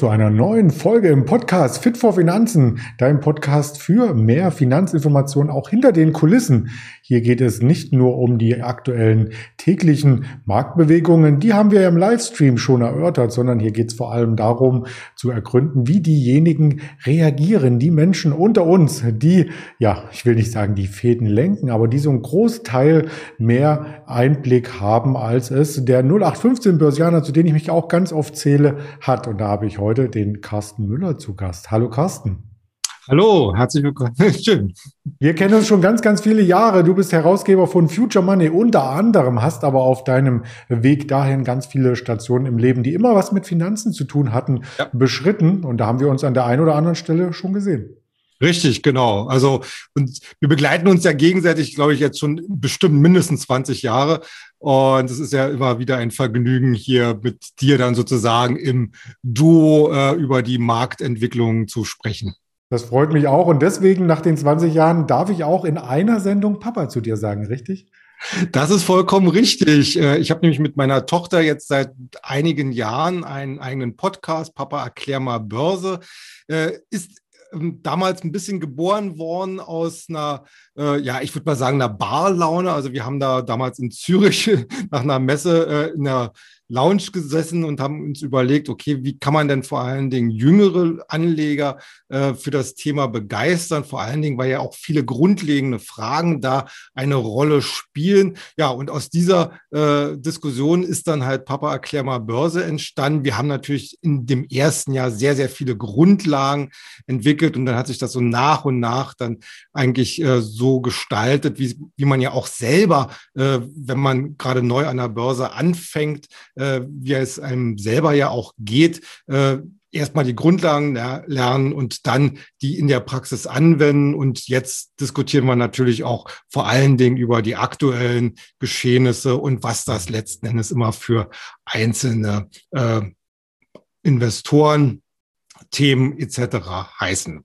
Zu einer neuen Folge im Podcast Fit for Finanzen, dein Podcast für mehr Finanzinformationen auch hinter den Kulissen. Hier geht es nicht nur um die aktuellen täglichen Marktbewegungen, die haben wir im Livestream schon erörtert, sondern hier geht es vor allem darum zu ergründen, wie diejenigen reagieren, die Menschen unter uns, die, ja, ich will nicht sagen, die Fäden lenken, aber die so einen Großteil mehr Einblick haben, als es der 0815 Börsianer, zu denen ich mich auch ganz oft zähle, hat. Und da habe ich heute den Carsten Müller zu Gast. Hallo Carsten. Hallo, herzlich willkommen. Schön. Wir kennen uns schon ganz, ganz viele Jahre. Du bist Herausgeber von Future Money unter anderem, hast aber auf deinem Weg dahin ganz viele Stationen im Leben, die immer was mit Finanzen zu tun hatten, ja. beschritten. Und da haben wir uns an der einen oder anderen Stelle schon gesehen. Richtig, genau. Also und wir begleiten uns ja gegenseitig, glaube ich, jetzt schon bestimmt mindestens 20 Jahre. Und es ist ja immer wieder ein Vergnügen, hier mit dir dann sozusagen im Duo äh, über die Marktentwicklung zu sprechen. Das freut mich auch. Und deswegen, nach den 20 Jahren, darf ich auch in einer Sendung Papa zu dir sagen, richtig? Das ist vollkommen richtig. Äh, ich habe nämlich mit meiner Tochter jetzt seit einigen Jahren einen eigenen Podcast, Papa erklär mal Börse. Äh, ist damals ein bisschen geboren worden aus einer, äh, ja, ich würde mal sagen, einer Barlaune. Also wir haben da damals in Zürich nach einer Messe äh, in einer Lounge gesessen und haben uns überlegt, okay, wie kann man denn vor allen Dingen jüngere Anleger äh, für das Thema begeistern? Vor allen Dingen, weil ja auch viele grundlegende Fragen da eine Rolle spielen. Ja, und aus dieser äh, Diskussion ist dann halt Papa erklär mal Börse entstanden. Wir haben natürlich in dem ersten Jahr sehr, sehr viele Grundlagen entwickelt und dann hat sich das so nach und nach dann eigentlich äh, so gestaltet, wie, wie man ja auch selber, äh, wenn man gerade neu an der Börse anfängt, äh, wie es einem selber ja auch geht, äh, erstmal die Grundlagen lernen und dann die in der Praxis anwenden. Und jetzt diskutieren wir natürlich auch vor allen Dingen über die aktuellen Geschehnisse und was das letzten Endes immer für einzelne äh, Investoren, Themen etc. heißen.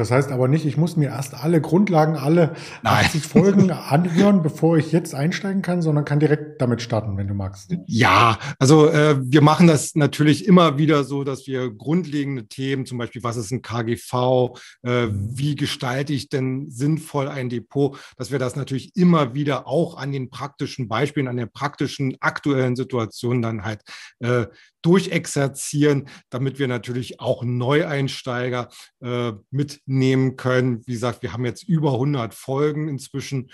Das heißt aber nicht, ich muss mir erst alle Grundlagen, alle Nein. 80 Folgen anhören, bevor ich jetzt einsteigen kann, sondern kann direkt damit starten, wenn du magst. Ja, also äh, wir machen das natürlich immer wieder so, dass wir grundlegende Themen, zum Beispiel, was ist ein KGV, äh, mhm. wie gestalte ich denn sinnvoll ein Depot, dass wir das natürlich immer wieder auch an den praktischen Beispielen, an der praktischen aktuellen Situation dann halt äh, durchexerzieren, damit wir natürlich auch Neueinsteiger äh, mitnehmen können. Wie gesagt, wir haben jetzt über 100 Folgen inzwischen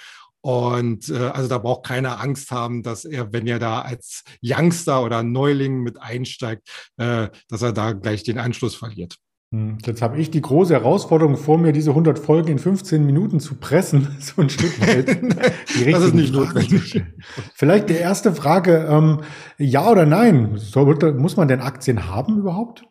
und äh, also da braucht keiner Angst haben, dass er, wenn er da als Youngster oder Neuling mit einsteigt, äh, dass er da gleich den Anschluss verliert. Hm, jetzt habe ich die große Herausforderung vor mir, diese 100 Folgen in 15 Minuten zu pressen, so ein Stück weit. das ist nicht notwendig. Vielleicht die erste Frage, ähm, ja oder nein? Soll, muss man denn Aktien haben überhaupt?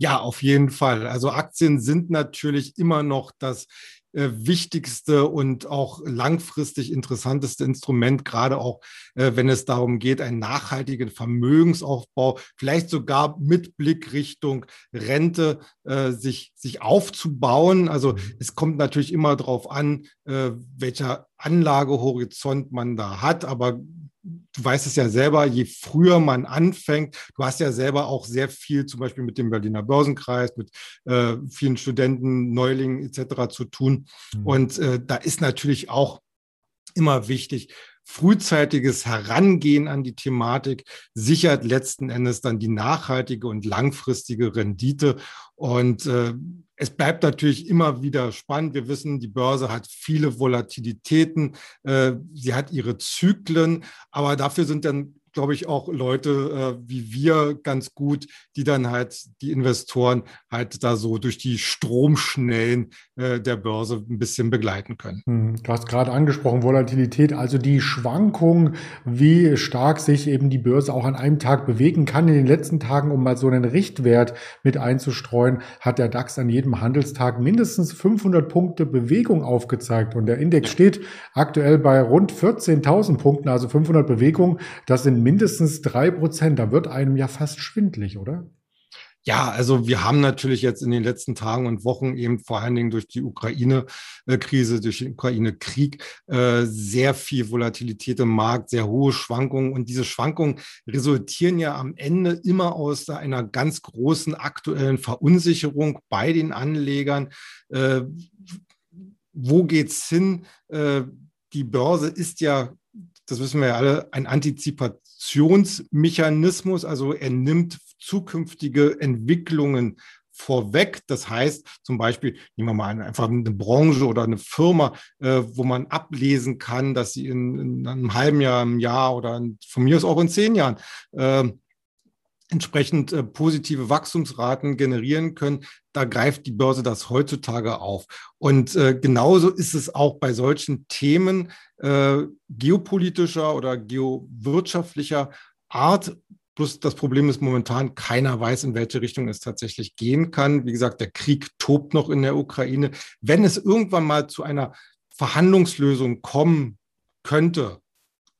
Ja, auf jeden Fall. Also Aktien sind natürlich immer noch das wichtigste und auch langfristig interessanteste Instrument, gerade auch äh, wenn es darum geht, einen nachhaltigen Vermögensaufbau, vielleicht sogar mit Blick Richtung Rente äh, sich, sich aufzubauen. Also mhm. es kommt natürlich immer darauf an, äh, welcher Anlagehorizont man da hat, aber du weißt es ja selber, je früher man anfängt, du hast ja selber auch sehr viel zum Beispiel mit dem Berliner Börsenkreis, mit äh, vielen Studenten, Neulingen etc. zu tun. Mhm. Und äh, da ist natürlich auch immer wichtig, frühzeitiges Herangehen an die Thematik sichert letzten Endes dann die nachhaltige und langfristige Rendite. Und äh, es bleibt natürlich immer wieder spannend. Wir wissen, die Börse hat viele Volatilitäten, äh, sie hat ihre Zyklen, aber dafür sind dann glaube ich, auch Leute äh, wie wir ganz gut, die dann halt die Investoren halt da so durch die Stromschnellen der Börse ein bisschen begleiten können. Hm, du hast gerade angesprochen, Volatilität, also die Schwankung, wie stark sich eben die Börse auch an einem Tag bewegen kann. In den letzten Tagen, um mal so einen Richtwert mit einzustreuen, hat der DAX an jedem Handelstag mindestens 500 Punkte Bewegung aufgezeigt. Und der Index steht aktuell bei rund 14.000 Punkten, also 500 Bewegungen. Das sind mindestens drei Prozent. Da wird einem ja fast schwindlig, oder? Ja, also wir haben natürlich jetzt in den letzten Tagen und Wochen eben vor allen Dingen durch die Ukraine-Krise, durch den Ukraine-Krieg äh, sehr viel Volatilität im Markt, sehr hohe Schwankungen. Und diese Schwankungen resultieren ja am Ende immer aus einer ganz großen aktuellen Verunsicherung bei den Anlegern. Äh, wo geht's hin? Äh, die Börse ist ja das wissen wir ja alle, ein Antizipationsmechanismus. Also er nimmt zukünftige Entwicklungen vorweg. Das heißt zum Beispiel, nehmen wir mal einfach eine Branche oder eine Firma, äh, wo man ablesen kann, dass sie in, in, einem halben Jahr, einem Jahr oder von mir aus auch in zehn Jahren äh, entsprechend äh, positive Wachstumsraten generieren können, da greift die Börse das heutzutage auf. Und äh, genauso ist es auch bei solchen Themen äh, geopolitischer oder geowirtschaftlicher Art. Plus das Problem ist momentan, keiner weiß, in welche Richtung es tatsächlich gehen kann. Wie gesagt, der Krieg tobt noch in der Ukraine. Wenn es irgendwann mal zu einer Verhandlungslösung kommen könnte,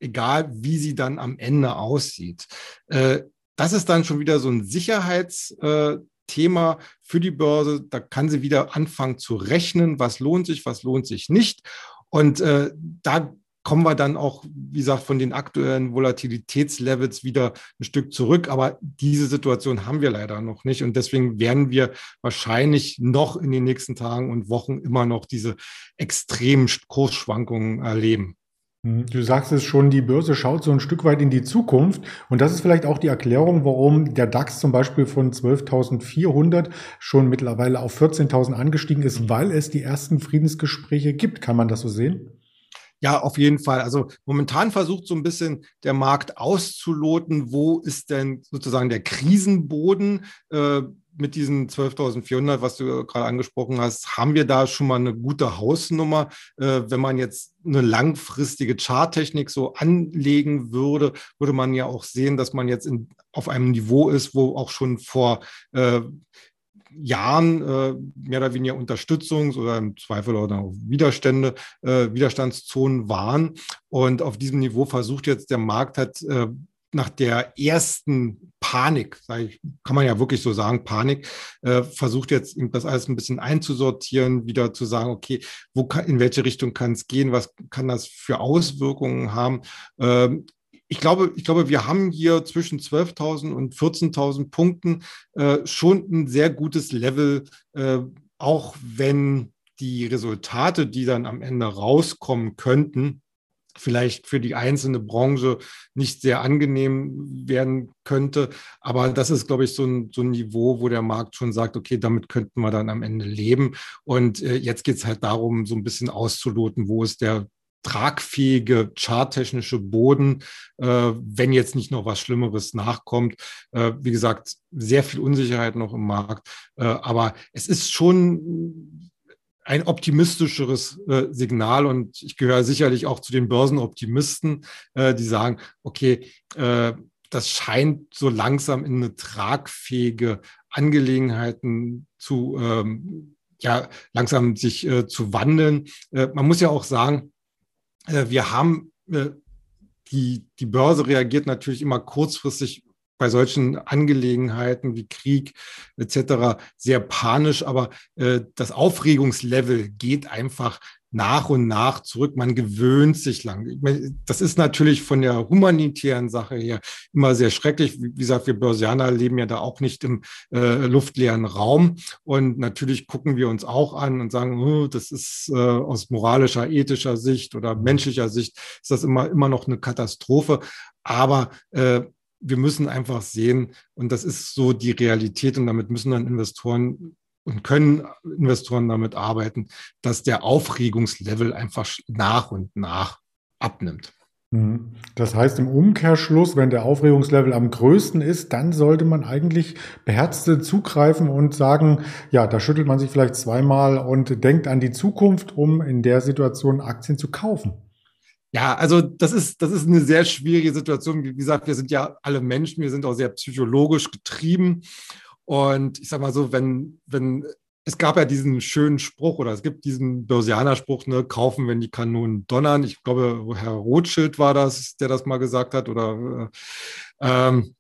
egal wie sie dann am Ende aussieht, äh, das ist dann schon wieder so ein Sicherheitsthema äh, für die Börse. Da kann sie wieder anfangen zu rechnen, was lohnt sich, was lohnt sich nicht. Und äh, da kommen wir dann auch, wie gesagt, von den aktuellen Volatilitätslevels wieder ein Stück zurück. Aber diese Situation haben wir leider noch nicht. Und deswegen werden wir wahrscheinlich noch in den nächsten Tagen und Wochen immer noch diese extremen Kursschwankungen erleben. Mhm. Du sagst es schon, die Börse schaut so ein Stück weit in die Zukunft. Und das ist vielleicht auch die Erklärung, warum der DAX zum Beispiel von 12.400 schon mittlerweile auf 14.000 angestiegen ist, weil es die ersten Friedensgespräche gibt. Kann man das so sehen? Ja, auf jeden Fall. Also momentan versucht so ein bisschen der Markt auszuloten, wo ist denn sozusagen der Krisenboden. Äh, mit diesen 12.400, was du gerade angesprochen hast, haben wir da schon mal eine gute Hausnummer. Äh, wenn man jetzt eine langfristige Charttechnik so anlegen würde, würde man ja auch sehen, dass man jetzt in, auf einem Niveau ist, wo auch schon vor äh, Jahren äh, mehr oder weniger Unterstützungs- oder im Zweifel auch Widerstände, äh, Widerstandszonen waren. Und auf diesem Niveau versucht jetzt der Markt halt äh, nach der ersten Panik, ich, kann man ja wirklich so sagen, Panik, äh, versucht jetzt das alles ein bisschen einzusortieren, wieder zu sagen, okay, wo kann, in welche Richtung kann es gehen, was kann das für Auswirkungen haben. Ähm, ich glaube, ich glaube, wir haben hier zwischen 12.000 und 14.000 Punkten äh, schon ein sehr gutes Level, äh, auch wenn die Resultate, die dann am Ende rauskommen könnten, vielleicht für die einzelne Branche nicht sehr angenehm werden könnte. Aber das ist, glaube ich, so ein, so ein Niveau, wo der Markt schon sagt, okay, damit könnten wir dann am Ende leben. Und äh, jetzt geht es halt darum, so ein bisschen auszuloten, wo ist der tragfähige charttechnische Boden, äh, wenn jetzt nicht noch was Schlimmeres nachkommt. Äh, wie gesagt, sehr viel Unsicherheit noch im Markt. Äh, aber es ist schon ein optimistischeres äh, Signal und ich gehöre sicherlich auch zu den Börsenoptimisten, äh, die sagen, okay, äh, das scheint so langsam in eine tragfähige Angelegenheiten zu, ähm, ja, langsam sich zu wandeln. Man muss ja auch sagen, wir haben die, die Börse reagiert natürlich immer kurzfristig bei solchen Angelegenheiten wie Krieg etc. sehr panisch, aber äh, das Aufregungslevel geht einfach nach und nach zurück. Man gewöhnt sich lang. Das ist natürlich von der humanitären Sache her immer sehr schrecklich. Wie gesagt, wir Börsianer leben ja da auch nicht im äh, luftleeren Raum. Und natürlich gucken wir uns auch an und sagen, oh, das ist äh, aus moralischer, ethischer Sicht oder menschlicher Sicht ist das immer, immer noch eine Katastrophe. Aber äh, wir müssen einfach sehen, und das ist so die Realität, und damit müssen dann Investoren und können Investoren damit arbeiten, dass der Aufregungslevel einfach nach und nach abnimmt. Mhm. Das heißt im Umkehrschluss, wenn der Aufregungslevel am größten ist, dann sollte man eigentlich beherzte zugreifen und sagen, ja, da schüttelt man sich vielleicht zweimal und denkt an die Zukunft, um in der Situation Aktien zu kaufen. Ja, also das ist, das ist eine sehr schwierige Situation. Wie gesagt, wir sind ja alle Menschen, wir sind auch sehr psychologisch getrieben. Und ich sag mal so, wenn, wenn, es gab ja diesen schönen Spruch oder es gibt diesen Börsianer-Spruch, ne, kaufen, wenn die Kanonen donnern. Ich glaube, Herr Rothschild war das, der das mal gesagt hat. Oder äh, ähm,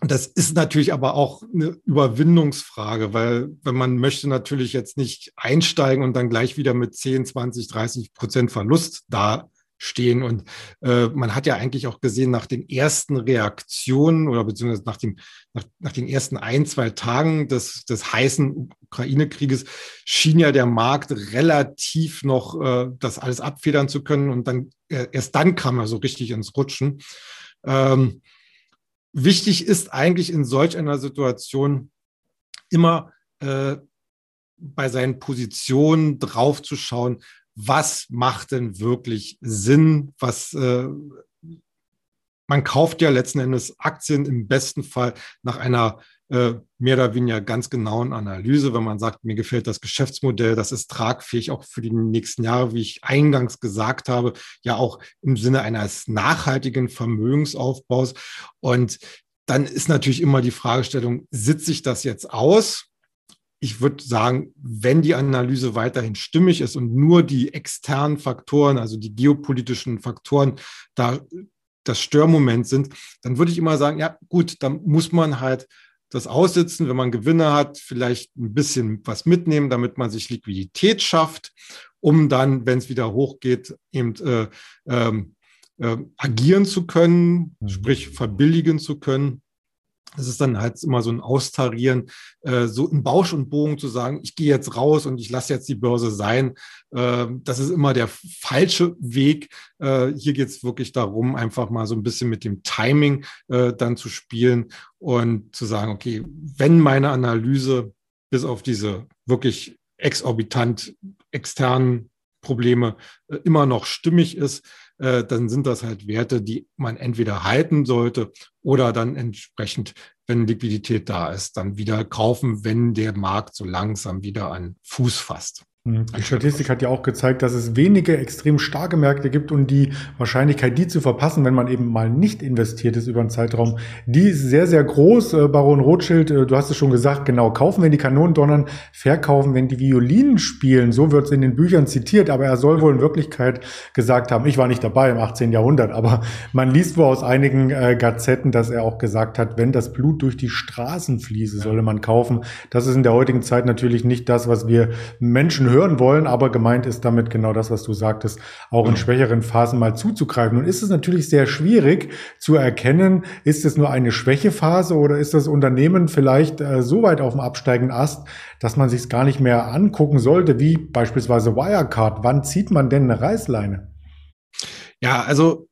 das ist natürlich aber auch eine Überwindungsfrage, weil wenn man möchte natürlich jetzt nicht einsteigen und dann gleich wieder mit 10, 20, 30 Prozent Verlust da stehen. Und äh, man hat ja eigentlich auch gesehen, nach den ersten Reaktionen oder beziehungsweise nach, dem, nach, nach den ersten ein, zwei Tagen des, des heißen Ukraine-Krieges schien ja der Markt relativ noch äh, das alles abfedern zu können. Und dann äh, erst dann kam er so richtig ins Rutschen. Ähm, wichtig ist eigentlich in solch einer Situation immer äh, bei seinen Positionen draufzuschauen, was macht denn wirklich Sinn? Was äh, man kauft ja letzten Endes Aktien im besten Fall nach einer äh, mehr oder weniger ganz genauen Analyse, wenn man sagt, mir gefällt das Geschäftsmodell, das ist tragfähig auch für die nächsten Jahre, wie ich eingangs gesagt habe, ja auch im Sinne eines nachhaltigen Vermögensaufbaus. Und dann ist natürlich immer die Fragestellung, sitze ich das jetzt aus? Ich würde sagen, wenn die Analyse weiterhin stimmig ist und nur die externen Faktoren, also die geopolitischen Faktoren, da das Störmoment sind, dann würde ich immer sagen, ja gut, dann muss man halt das aussitzen, wenn man Gewinne hat, vielleicht ein bisschen was mitnehmen, damit man sich Liquidität schafft, um dann, wenn es wieder hochgeht, eben äh, ähm, äh, agieren zu können, mhm. sprich verbilligen zu können. Es ist dann halt immer so ein Austarieren, äh, so in Bausch und Bogen zu sagen, ich gehe jetzt raus und ich lasse jetzt die Börse sein. Äh, das ist immer der falsche Weg. Äh, hier geht es wirklich darum, einfach mal so ein bisschen mit dem Timing äh, dann zu spielen und zu sagen, okay, wenn meine Analyse bis auf diese wirklich exorbitant externen Probleme äh, immer noch stimmig ist, äh, dann sind das halt Werte, die man entweder halten sollte oder dann entsprechend, wenn Liquidität da ist, dann wieder kaufen, wenn der Markt so langsam wieder an Fuß fasst. Mhm. Die Statistik hat ja auch gezeigt, dass es wenige extrem starke Märkte gibt und die Wahrscheinlichkeit, die zu verpassen, wenn man eben mal nicht investiert ist über einen Zeitraum, die ist sehr, sehr groß. Äh, Baron Rothschild, äh, du hast es schon gesagt, genau, kaufen, wenn die Kanonen donnern, verkaufen, wenn die Violinen spielen. So wird es in den Büchern zitiert, aber er soll wohl in Wirklichkeit gesagt haben, ich war nicht dabei im 18. Jahrhundert, aber man liest wohl aus einigen äh, Gazetten, dass er auch gesagt hat, wenn das Blut durch die Straßen fließe, solle man kaufen. Das ist in der heutigen Zeit natürlich nicht das, was wir Menschen hören wollen, aber gemeint ist damit genau das, was du sagtest, auch in schwächeren Phasen mal zuzugreifen. Und ist es natürlich sehr schwierig zu erkennen, ist es nur eine Schwächephase oder ist das Unternehmen vielleicht äh, so weit auf dem absteigenden Ast, dass man sich es gar nicht mehr angucken sollte, wie beispielsweise Wirecard. Wann zieht man denn eine Reißleine? Ja, also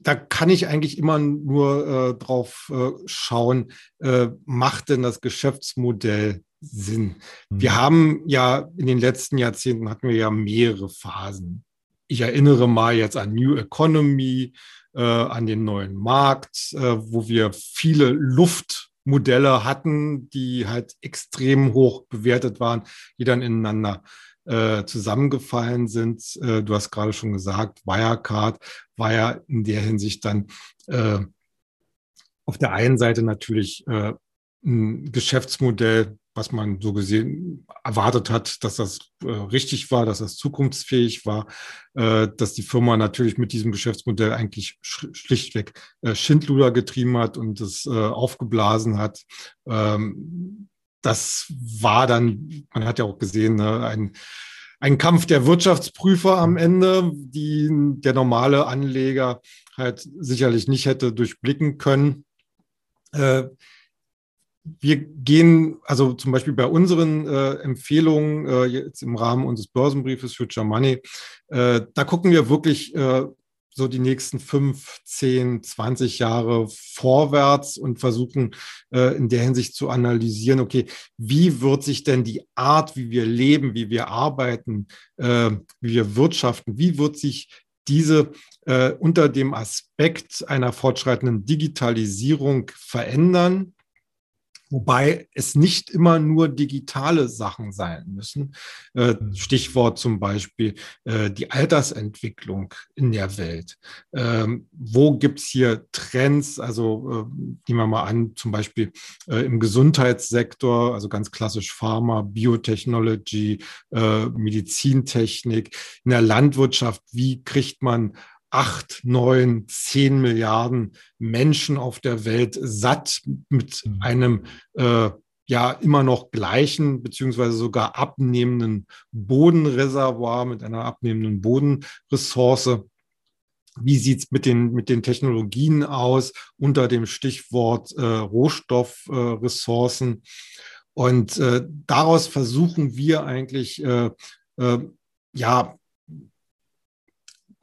da kann ich eigentlich immer nur äh, drauf äh, schauen, äh, macht denn das Geschäftsmodell Sinn. Wir mhm. haben ja in den letzten Jahrzehnten hatten wir ja mehrere Phasen. Ich erinnere mal jetzt an New Economy, äh, an den neuen Markt, äh, wo wir viele Luftmodelle hatten, die halt extrem hoch bewertet waren, die dann ineinander äh, zusammengefallen sind. Äh, du hast gerade schon gesagt, Wirecard war ja in der Hinsicht dann äh, auf der einen Seite natürlich äh, ein Geschäftsmodell, was man so gesehen erwartet hat, dass das äh, richtig war, dass das zukunftsfähig war, äh, dass die Firma natürlich mit diesem Geschäftsmodell eigentlich sch schlichtweg äh, Schindluder getrieben hat und es äh, aufgeblasen hat. Ähm, das war dann, man hat ja auch gesehen, ne, ein, ein Kampf der Wirtschaftsprüfer am Ende, die der normale Anleger halt sicherlich nicht hätte durchblicken können. Äh, wir gehen, also zum Beispiel bei unseren äh, Empfehlungen äh, jetzt im Rahmen unseres Börsenbriefes Future Money, äh, da gucken wir wirklich äh, so die nächsten fünf, zehn, zwanzig Jahre vorwärts und versuchen äh, in der Hinsicht zu analysieren, okay, wie wird sich denn die Art, wie wir leben, wie wir arbeiten, äh, wie wir wirtschaften, wie wird sich diese äh, unter dem Aspekt einer fortschreitenden Digitalisierung verändern? Wobei es nicht immer nur digitale Sachen sein müssen. Äh, mhm. Stichwort zum Beispiel äh, die Altersentwicklung in der Welt. Ähm, wo gibt's hier Trends? Also äh, nehmen wir mal an, zum Beispiel im Gesundheitssektor, also ganz klassisch Pharma, Biotechnology, Medizintechnik. In der Landwirtschaft, wie kriegt man acht, neun, zehn Milliarden Menschen auf der Welt satt mit mhm. einem äh, ja immer noch gleichen beziehungsweise sogar abnehmenden Bodenreservoir, mit einer abnehmenden Bodenressource. Wie sieht's mit den, mit den Technologien aus unter dem Stichwort äh, Rohstoffressourcen? Äh, und äh, daraus versuchen wir eigentlich, äh, äh, ja,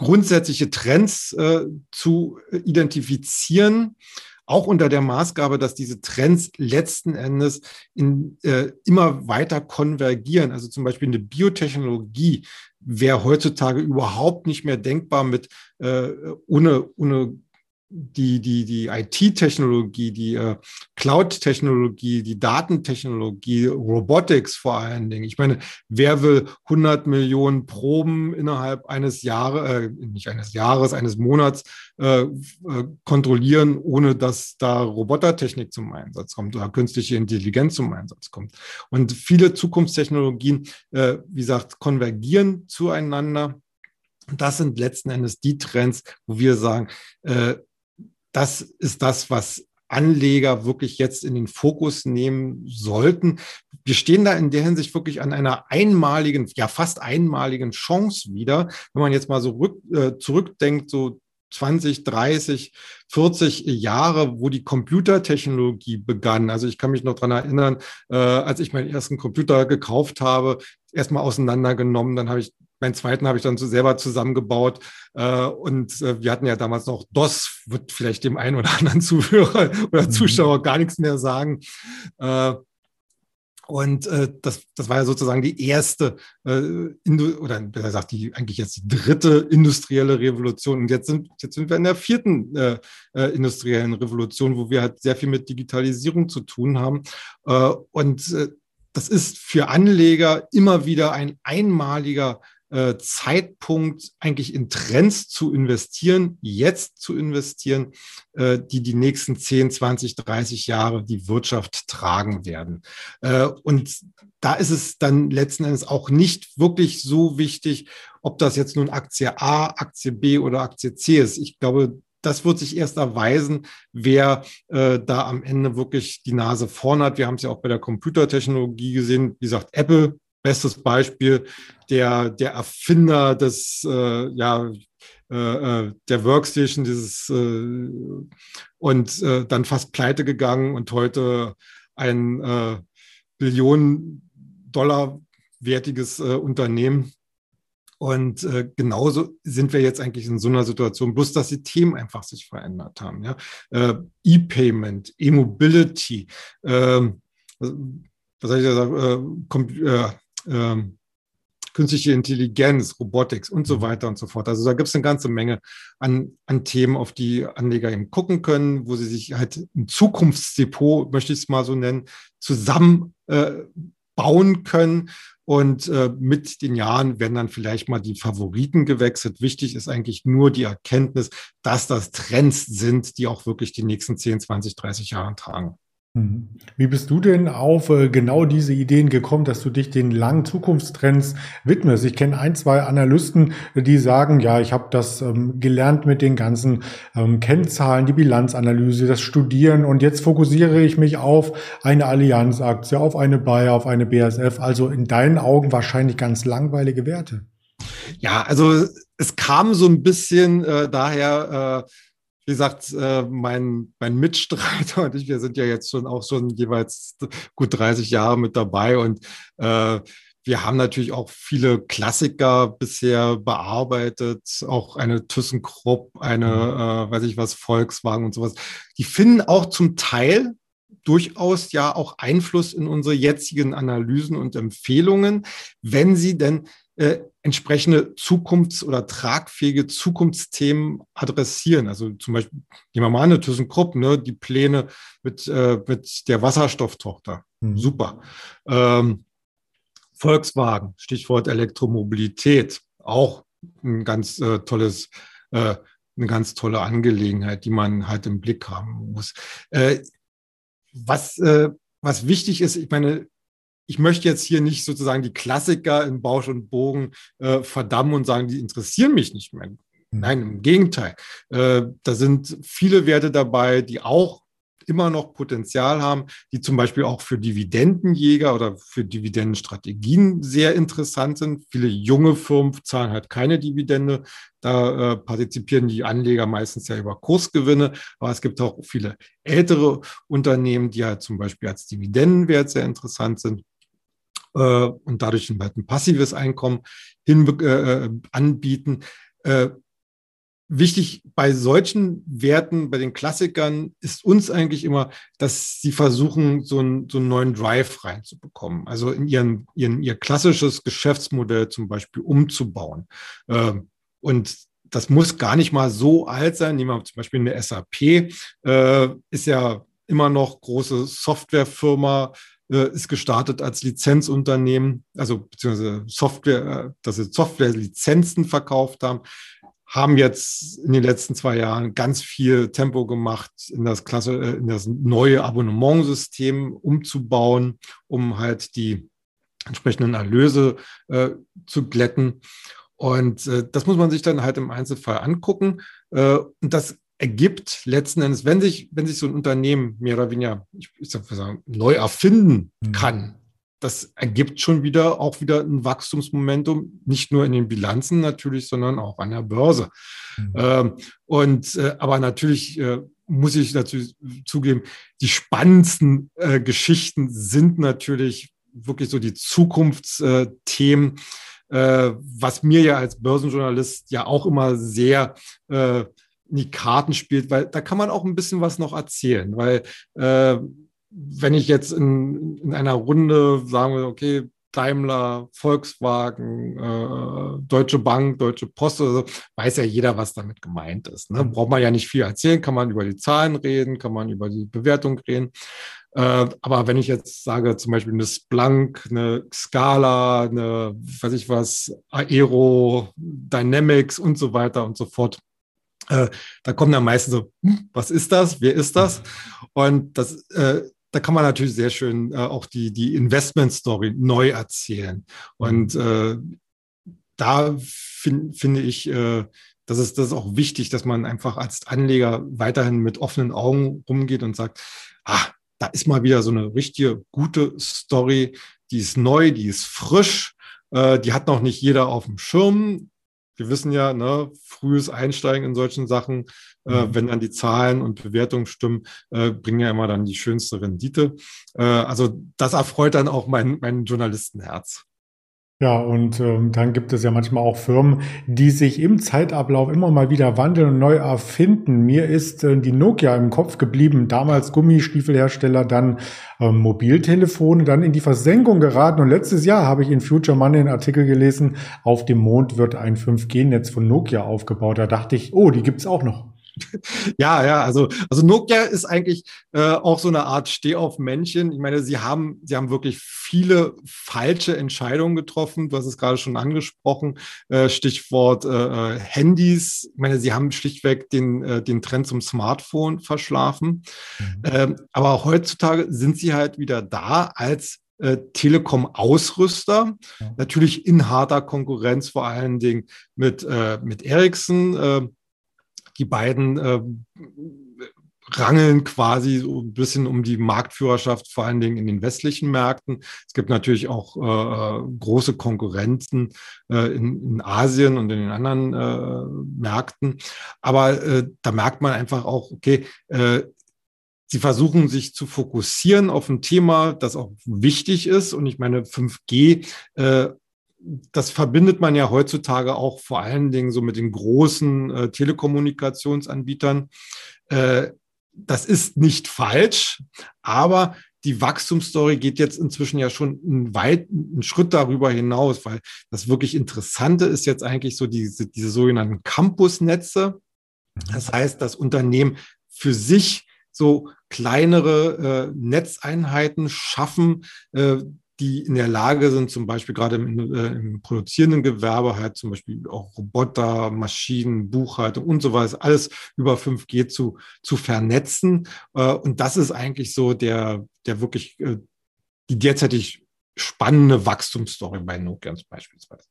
grundsätzliche Trends äh, zu identifizieren, auch unter der Maßgabe, dass diese Trends letzten Endes in, äh, immer weiter konvergieren. Also zum Beispiel eine Biotechnologie wäre heutzutage überhaupt nicht mehr denkbar mit äh, ohne, ohne die, die, die IT-Technologie, die äh, Cloud-Technologie, die Datentechnologie, Robotics vor allen Dingen. Ich meine, wer will 100 Millionen Proben innerhalb eines Jahres, äh, nicht eines Jahres, eines Monats äh, äh, kontrollieren, ohne dass da Robotertechnik zum Einsatz kommt oder künstliche Intelligenz zum Einsatz kommt. Und viele Zukunftstechnologien, äh, wie gesagt, konvergieren zueinander. das sind letzten Endes die Trends, wo wir sagen, äh, das ist das, was Anleger wirklich jetzt in den Fokus nehmen sollten. Wir stehen da in der Hinsicht wirklich an einer einmaligen, ja fast einmaligen Chance wieder. Wenn man jetzt mal so rück, äh, zurückdenkt, so 20, 30, 40 Jahre, wo die Computertechnologie begann. Also ich kann mich noch dran erinnern, äh, als ich meinen ersten Computer gekauft habe, erstmal auseinandergenommen, dann habe ich meinen zweiten habe ich dann so selber zusammengebaut. Äh, und äh, wir hatten ja damals noch DOS, wird vielleicht dem einen oder anderen Zuhörer oder mhm. Zuschauer gar nichts mehr sagen. Äh, und äh, das, das war ja sozusagen die erste, äh, oder besser gesagt, die eigentlich jetzt die dritte industrielle Revolution. Und jetzt sind, jetzt sind wir in der vierten äh, äh, industriellen Revolution, wo wir halt sehr viel mit Digitalisierung zu tun haben. Äh, und äh, das ist für Anleger immer wieder ein einmaliger äh, Zeitpunkt, eigentlich in Trends zu investieren, jetzt zu investieren, äh, die die nächsten 10, 20, 30 Jahre die Wirtschaft tragen werden. Äh, und da ist es dann letzten Endes auch nicht wirklich so wichtig, ob das jetzt nun Aktie A, Aktie B oder Aktie C ist. Ich glaube, das wird sich erst erweisen, wer äh, da am Ende wirklich die Nase vorn hat. Wir haben es ja auch bei der Computertechnologie gesehen. Wie gesagt, Apple Bestes Beispiel, der, der Erfinder des, äh, ja, äh, äh, der Workstation, dieses äh, und äh, dann fast pleite gegangen und heute ein äh, Billionen Dollar wertiges Unternehmen. Und äh, genauso sind wir jetzt eigentlich in so einer Situation, bloß dass die Themen einfach sich verändert haben. Ja? Äh, E-Payment, E-Mobility, äh, was soll ich sagen, äh, ähm, künstliche Intelligenz, Robotics und so mhm. weiter und so fort. Also da gibt es eine ganze Menge an, an Themen, auf die Anleger eben gucken können, wo sie sich halt ein Zukunftsdepot, möchte ich es mal so nennen, zusammen äh, bauen können. Und äh, mit den Jahren werden dann vielleicht mal die Favoriten gewechselt. Wichtig ist eigentlich nur die Erkenntnis, dass das Trends sind, die auch wirklich die nächsten 10, 20, 30 Jahre tragen. Mhm. Wie bist du denn auf äh, genau diese Ideen gekommen, dass du dich den langen Zukunftstrends widmest? Ich kenne ein, zwei Analysten, die sagen, ja, ich habe das ähm, gelernt mit den ganzen ähm, Kennzahlen, die Bilanzanalyse, das Studieren und jetzt fokussiere ich mich auf eine Allianzaktie, auf eine Bayer, auf eine BASF. Also in deinen Augen wahrscheinlich ganz langweilige Werte. Ja, also es kam so ein bisschen äh, daher, äh, wie gesagt, äh, mein, mein Mitstreiter und ich, wir sind ja jetzt schon auch schon jeweils gut 30 Jahre mit dabei und äh, wir haben natürlich auch viele Klassiker bisher bearbeitet, auch eine ThyssenKrupp, eine, mhm. äh, weiß ich was, Volkswagen und sowas. Die finden auch zum Teil durchaus ja auch Einfluss in unsere jetzigen Analysen und Empfehlungen, wenn sie denn äh, entsprechende Zukunfts- oder tragfähige Zukunftsthemen adressieren. Also zum Beispiel, nehmen wir mal eine ThyssenKrupp, ne, die Pläne mit, äh, mit der Wasserstofftochter. Mhm. Super. Ähm, Volkswagen, Stichwort Elektromobilität, auch ein ganz äh, tolles, äh, eine ganz tolle Angelegenheit, die man halt im Blick haben muss. Äh, was, äh, was wichtig ist, ich meine, ich möchte jetzt hier nicht sozusagen die Klassiker in Bausch und Bogen äh, verdammen und sagen, die interessieren mich nicht mehr. Nein, im Gegenteil. Äh, da sind viele Werte dabei, die auch immer noch Potenzial haben, die zum Beispiel auch für Dividendenjäger oder für Dividendenstrategien sehr interessant sind. Viele junge Firmen zahlen halt keine Dividende. Da äh, partizipieren die Anleger meistens ja über Kursgewinne. Aber es gibt auch viele ältere Unternehmen, die halt zum Beispiel als Dividendenwert sehr interessant sind äh, und dadurch halt ein passives Einkommen hin, äh, anbieten. Äh, wichtig bei solchen Werten, bei den Klassikern, ist uns eigentlich immer, dass sie versuchen, so einen, so einen neuen Drive reinzubekommen. Also in ihren, ihren, ihr klassisches Geschäftsmodell zum Beispiel umzubauen. Ähm, und das muss gar nicht mal so alt sein. Nehmen wir zum Beispiel eine SAP, äh, ist ja immer noch große Softwarefirma, äh, ist gestartet als Lizenzunternehmen, also beziehungsweise Software, äh, dass sie Softwarelizenzen verkauft haben haben jetzt in den letzten zwei Jahren ganz viel Tempo gemacht, in das Klasse, äh, in das neue Abonnementsystem umzubauen, um halt die entsprechenden Erlöse äh, zu glätten. Und äh, das muss man sich dann halt im Einzelfall angucken. Äh, und das ergibt letzten Endes, wenn sich, wenn sich so ein Unternehmen mehr oder weniger, ich, ich sag mal sagen, neu erfinden mhm. kann, das ergibt schon wieder auch wieder ein Wachstumsmomentum, nicht nur in den Bilanzen natürlich, sondern auch an der Börse. Mhm. Ähm, und äh, aber natürlich äh, muss ich natürlich zugeben, die spannendsten äh, Geschichten sind natürlich wirklich so die Zukunftsthemen, äh, was mir ja als Börsenjournalist ja auch immer sehr äh, in die Karten spielt, weil da kann man auch ein bisschen was noch erzählen, weil äh, wenn ich jetzt in, in einer Runde sagen will, okay, Daimler, Volkswagen, äh, Deutsche Bank, Deutsche Post oder so, weiß ja jeder, was damit gemeint ist. Ne? Braucht man ja nicht viel erzählen, kann man über die Zahlen reden, kann man über die Bewertung reden. Äh, aber wenn ich jetzt sage, zum Beispiel eine Splunk, eine Scala, eine, weiß ich was, Aero, Dynamics und so weiter und so fort, äh, da kommen dann meistens so, hm, was ist das? Wer ist das? Und das äh, da kann man natürlich sehr schön äh, auch die, die Investment-Story neu erzählen. Und mhm. äh, da find, finde ich, äh, das ist, das ist auch wichtig, dass man einfach als Anleger weiterhin mit offenen Augen rumgeht und sagt, ah, da ist mal wieder so eine richtige gute Story, die ist neu, die ist frisch, die hat noch nicht jeder auf dem Schirm wir wissen ja, ne, frühes Einsteigen in solchen Sachen, äh, mhm. wenn dann die Zahlen und Bewertungen stimmen, äh, bringen ja immer dann die schönste Rendite. Äh, also das erfreut dann auch mein, mein Journalistenherz. Ja, und ähm, dann gibt es ja manchmal auch Firmen, die sich im Zeitablauf immer mal wieder wandeln und neu erfinden. Mir ist äh, die Nokia im Kopf geblieben, damals Gummistiefelhersteller, dann ähm, Mobiltelefone, dann in die Versenkung geraten. Und letztes Jahr habe ich in Future Money einen Artikel gelesen, auf dem Mond wird ein 5G-Netz von Nokia aufgebaut. Da dachte ich, oh, die gibt's auch noch. Ja, ja, also, also Nokia ist eigentlich äh, auch so eine Art Stehauf-Männchen. Ich meine, sie haben, sie haben wirklich viele falsche Entscheidungen getroffen. Du hast es gerade schon angesprochen, äh, Stichwort äh, äh Handys. Ich meine, sie haben schlichtweg den, äh, den Trend zum Smartphone verschlafen. Mhm. Ähm, aber heutzutage sind sie halt wieder da als äh, Telekom-Ausrüster, ja. natürlich in harter Konkurrenz vor allen Dingen mit, äh, mit Ericsson. Die beiden äh, rangeln quasi so ein bisschen um die Marktführerschaft, vor allen Dingen in den westlichen Märkten. Es gibt natürlich auch äh, große Konkurrenten äh, in, in, Asien und in den anderen äh, Märkten. Aber äh, da merkt man einfach auch, okay, äh, Sie versuchen sich zu fokussieren auf ein Thema, das auch wichtig ist. Und ich meine, 5G äh, das verbindet man ja heutzutage auch vor allen Dingen so mit den großen äh, Telekommunikationsanbietern. Äh, das ist nicht falsch, aber die Wachstumsstory geht jetzt inzwischen ja schon einen, weit, einen Schritt darüber hinaus, weil das wirklich Interessante ist jetzt eigentlich so diese, diese sogenannten Campusnetze. Das heißt, das Unternehmen für sich so kleinere äh, Netzeinheiten schaffen, äh, die in der Lage sind, zum Beispiel gerade im, äh, im, produzierenden Gewerbe halt zum Beispiel auch Roboter, Maschinen, Buchhaltung und so weiter, alles über 5G zu, zu vernetzen. Äh, und das ist eigentlich so der, der wirklich äh, die derzeitig spannende Wachstumsstory bei Nokians beispielsweise.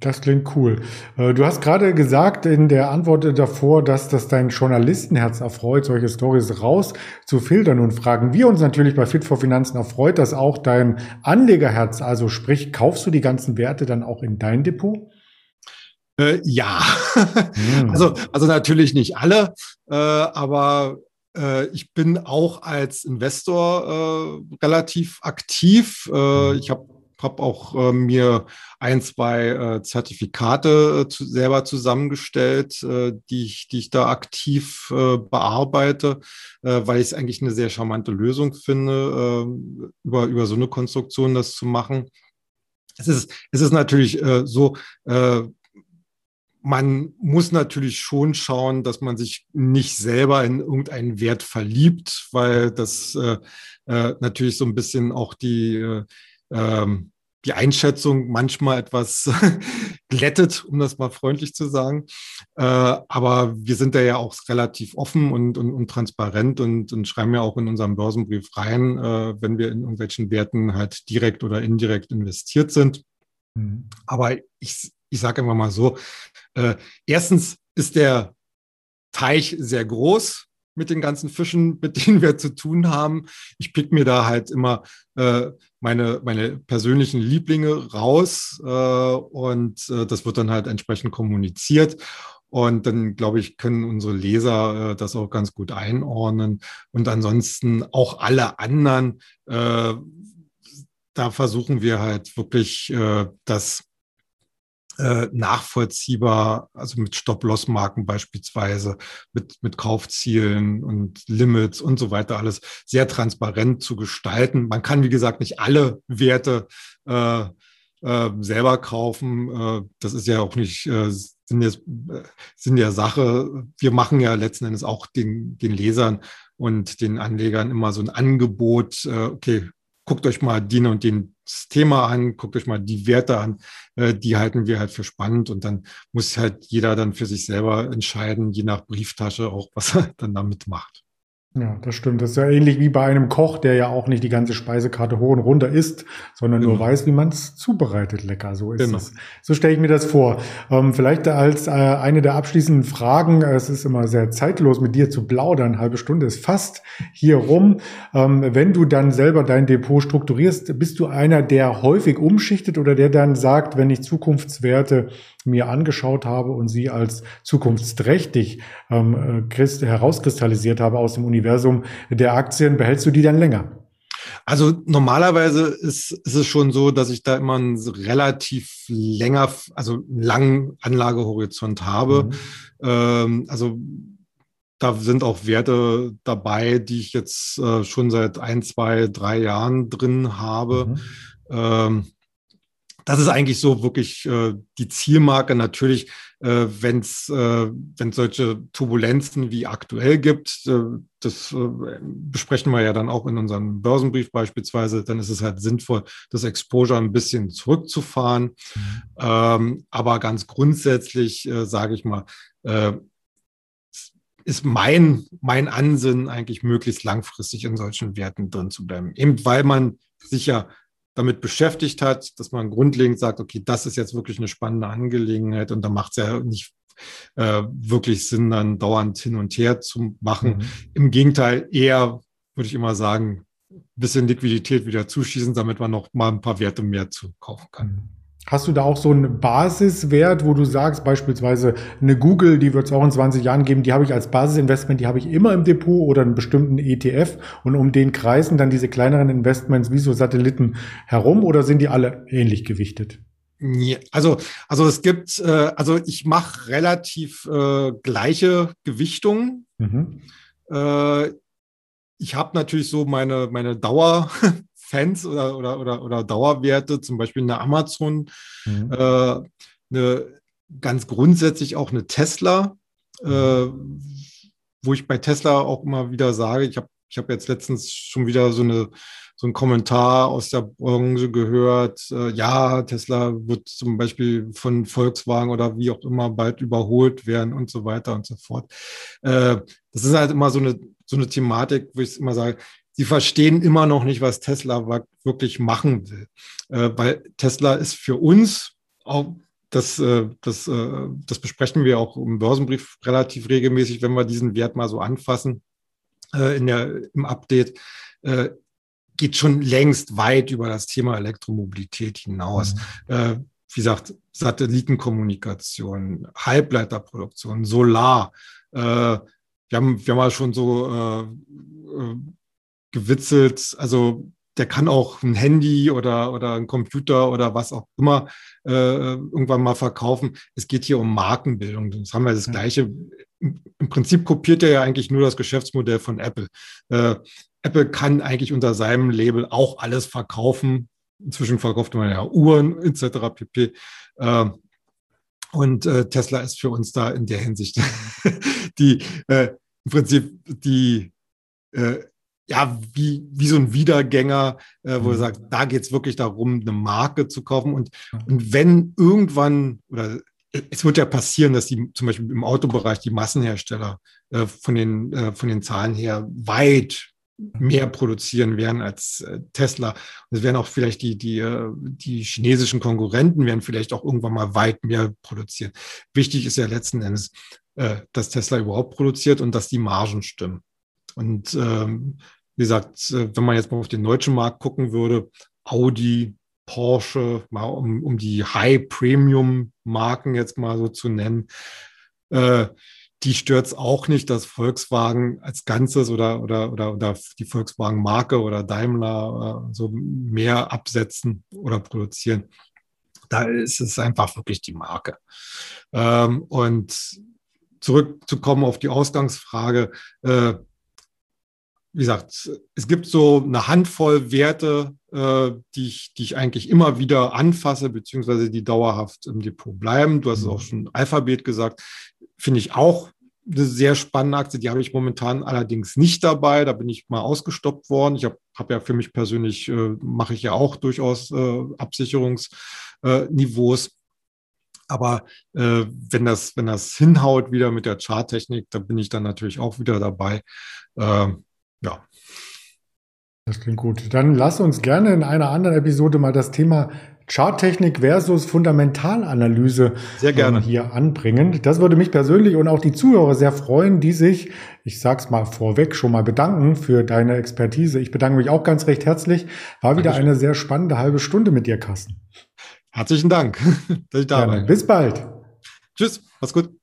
Das klingt cool. Äh, du hast gerade gesagt in der Antwort davor, dass das dein Journalistenherz erfreut, solche Stories raus zu filtern. Und fragen wir uns natürlich bei Fit for Finanzen, erfreut das auch dein Anlegerherz? Also sprich, kaufst du die ganzen Werte dann auch in dein Depot? Äh, ja, mhm. also, also natürlich nicht alle, äh, aber ich bin auch als Investor äh, relativ aktiv. Äh, mhm. ich habe hab auch äh, mir ein, zwei äh, Zertifikate äh, zu, selber zusammengestellt, äh, die, ich, die ich da aktiv äh, bearbeite, äh, weil ich es eigentlich eine sehr charmante Lösung finde, äh, über, über so eine Konstruktion das zu machen. Es ist, es ist natürlich äh, so, äh, man muss natürlich schon schauen, dass man sich nicht selber in irgendeinen Wert verliebt, weil das äh, äh, natürlich so ein bisschen auch die, äh, ähm, die Einschätzung manchmal etwas glättet, um das mal freundlich zu sagen. Äh, aber wir sind da ja auch relativ offen und, und, und transparent und, und, schreiben ja auch in unserem Börsenbrief rein, äh, wenn wir in irgendwelchen Werten halt direkt oder indirekt investiert sind. Mhm. Aber ich, ich sage immer mal so, äh, erstens ist der Teich sehr groß mit den ganzen Fischen, mit denen wir zu tun haben. Ich pick mir da halt immer äh, meine, meine persönlichen Lieblinge raus äh, und äh, das wird dann halt entsprechend kommuniziert. Und dann, glaube ich, können unsere Leser äh, das auch ganz gut einordnen. Und ansonsten auch alle anderen, äh, da versuchen wir halt wirklich äh, das äh, nachvollziehbar, also mit Stop-Loss-Marken beispielsweise, mit, mit Kaufzielen und Limits und so weiter, alles sehr transparent zu gestalten. Man kann, wie gesagt, nicht alle Werte äh, äh, selber kaufen. Äh, das ist ja auch nicht äh, Sinn, des, äh, Sinn der Sache. Wir machen ja letzten Endes auch den, den Lesern und den Anlegern immer so ein Angebot, äh, okay, guckt euch mal die und den Thema an, guckt euch mal die Werte an, äh, die halten wir halt für spannend und dann muss halt jeder dann für sich selber entscheiden, je nach Brieftasche auch, was er dann damit macht. Ja, das stimmt. Das ist ja ähnlich wie bei einem Koch, der ja auch nicht die ganze Speisekarte hoch und runter isst, sondern genau. nur weiß, wie man es zubereitet lecker. So ist genau. es. So stelle ich mir das vor. Ähm, vielleicht als äh, eine der abschließenden Fragen, es ist immer sehr zeitlos mit dir zu plaudern, eine halbe Stunde ist fast hier rum. Ähm, wenn du dann selber dein Depot strukturierst, bist du einer, der häufig umschichtet oder der dann sagt, wenn ich Zukunftswerte mir angeschaut habe und sie als zukunftsträchtig ähm, äh, herauskristallisiert habe aus dem Universum der Aktien, behältst du die dann länger? Also normalerweise ist, ist es schon so, dass ich da immer einen relativ länger, also langen Anlagehorizont habe. Mhm. Ähm, also da sind auch Werte dabei, die ich jetzt äh, schon seit ein, zwei, drei Jahren drin habe. Mhm. Ähm, das ist eigentlich so wirklich äh, die Zielmarke. Natürlich, äh, wenn es äh, wenn solche Turbulenzen wie aktuell gibt, äh, das äh, besprechen wir ja dann auch in unserem Börsenbrief beispielsweise, dann ist es halt sinnvoll, das Exposure ein bisschen zurückzufahren. Mhm. Ähm, aber ganz grundsätzlich, äh, sage ich mal, äh, ist mein, mein Ansinnen eigentlich möglichst langfristig in solchen Werten drin zu bleiben. Eben weil man sich ja damit beschäftigt hat, dass man grundlegend sagt, okay, das ist jetzt wirklich eine spannende Angelegenheit und da macht es ja nicht äh, wirklich Sinn, dann dauernd hin und her zu machen. Mhm. Im Gegenteil, eher würde ich immer sagen, ein bisschen Liquidität wieder zuschießen, damit man noch mal ein paar Werte mehr zu kaufen kann. Hast du da auch so einen Basiswert, wo du sagst, beispielsweise eine Google, die wird es auch in 20 Jahren geben, die habe ich als Basisinvestment, die habe ich immer im Depot oder einen bestimmten ETF und um den kreisen dann diese kleineren Investments wie so Satelliten herum oder sind die alle ähnlich gewichtet? Also, also es gibt, äh, also ich mache relativ äh, gleiche Gewichtungen. Mhm. Äh, ich habe natürlich so meine, meine Dauer, Fans oder, oder, oder, oder Dauerwerte, zum Beispiel eine Amazon, mhm. äh, eine, ganz grundsätzlich auch eine Tesla, äh, wo ich bei Tesla auch immer wieder sage, ich habe ich hab jetzt letztens schon wieder so eine so ein Kommentar aus der Branche gehört, äh, ja, Tesla wird zum Beispiel von Volkswagen oder wie auch immer bald überholt werden und so weiter und so fort. Äh, das ist halt immer so eine, so eine Thematik, wo ich immer sage, sie verstehen immer noch nicht, was Tesla wirklich machen will. Äh, weil Tesla ist für uns auch das, äh, das, äh, das besprechen wir auch im Börsenbrief relativ regelmäßig, wenn wir diesen Wert mal so anfassen äh, in der, im Update, geht schon längst weit über das Thema Elektromobilität hinaus. Mhm. Wie gesagt, Satellitenkommunikation, Halbleiterproduktion, Solar. Wir haben, wir haben ja schon so gewitzelt, also der kann auch ein Handy oder, oder ein Computer oder was auch immer äh, irgendwann mal verkaufen. Es geht hier um Markenbildung. Das haben wir das Gleiche. Im Prinzip kopiert er ja eigentlich nur das Geschäftsmodell von Apple. Äh, Apple kann eigentlich unter seinem Label auch alles verkaufen. Inzwischen verkauft man ja Uhren etc. pp. Äh, und äh, Tesla ist für uns da in der Hinsicht die äh, im Prinzip die äh, ja, wie, wie so ein Wiedergänger, äh, wo er mhm. sagt, da geht's wirklich darum, eine Marke zu kaufen. Und, und wenn irgendwann, oder es wird ja passieren, dass die zum Beispiel im Autobereich die Massenhersteller äh, von, den, äh, von den Zahlen her weit mehr produzieren werden als äh, Tesla. Und es werden auch vielleicht die, die, äh, die chinesischen Konkurrenten werden vielleicht auch irgendwann mal weit mehr produzieren. Wichtig ist ja letzten Endes, äh, dass Tesla überhaupt produziert und dass die Margen stimmen. Und ähm, wie gesagt, äh, wenn man jetzt mal auf den deutschen Markt gucken würde, Audi, Porsche, mal um, um die High-Premium-Marken jetzt mal so zu nennen, äh, die stört es auch nicht, dass Volkswagen als Ganzes oder, oder, oder, oder die Volkswagen-Marke oder Daimler äh, so mehr absetzen oder produzieren. Da ist es einfach wirklich die Marke. Ähm, und zurückzukommen auf die Ausgangsfrage, äh, wie gesagt, es gibt so eine Handvoll Werte, äh, die, ich, die ich eigentlich immer wieder anfasse, beziehungsweise die dauerhaft im Depot bleiben. Du hast es auch schon Alphabet gesagt. Finde ich auch eine sehr spannende Aktie. Die habe ich momentan allerdings nicht dabei. Da bin ich mal ausgestoppt worden. Ich habe hab ja für mich persönlich, äh, mache ich ja auch durchaus äh, Absicherungsniveaus. Äh, aber äh, wenn, das, wenn das hinhaut wieder mit der Charttechnik, da bin ich dann natürlich auch wieder dabei. Äh, ja. Das klingt gut. Dann lass uns gerne in einer anderen Episode mal das Thema Charttechnik versus Fundamentalanalyse sehr gerne. hier anbringen. Das würde mich persönlich und auch die Zuhörer sehr freuen, die sich, ich sag's mal vorweg, schon mal bedanken für deine Expertise. Ich bedanke mich auch ganz recht herzlich. War wieder Dankeschön. eine sehr spannende halbe Stunde mit dir, Carsten. Herzlichen Dank, dass ich da war. Bis bald. Tschüss, mach's gut.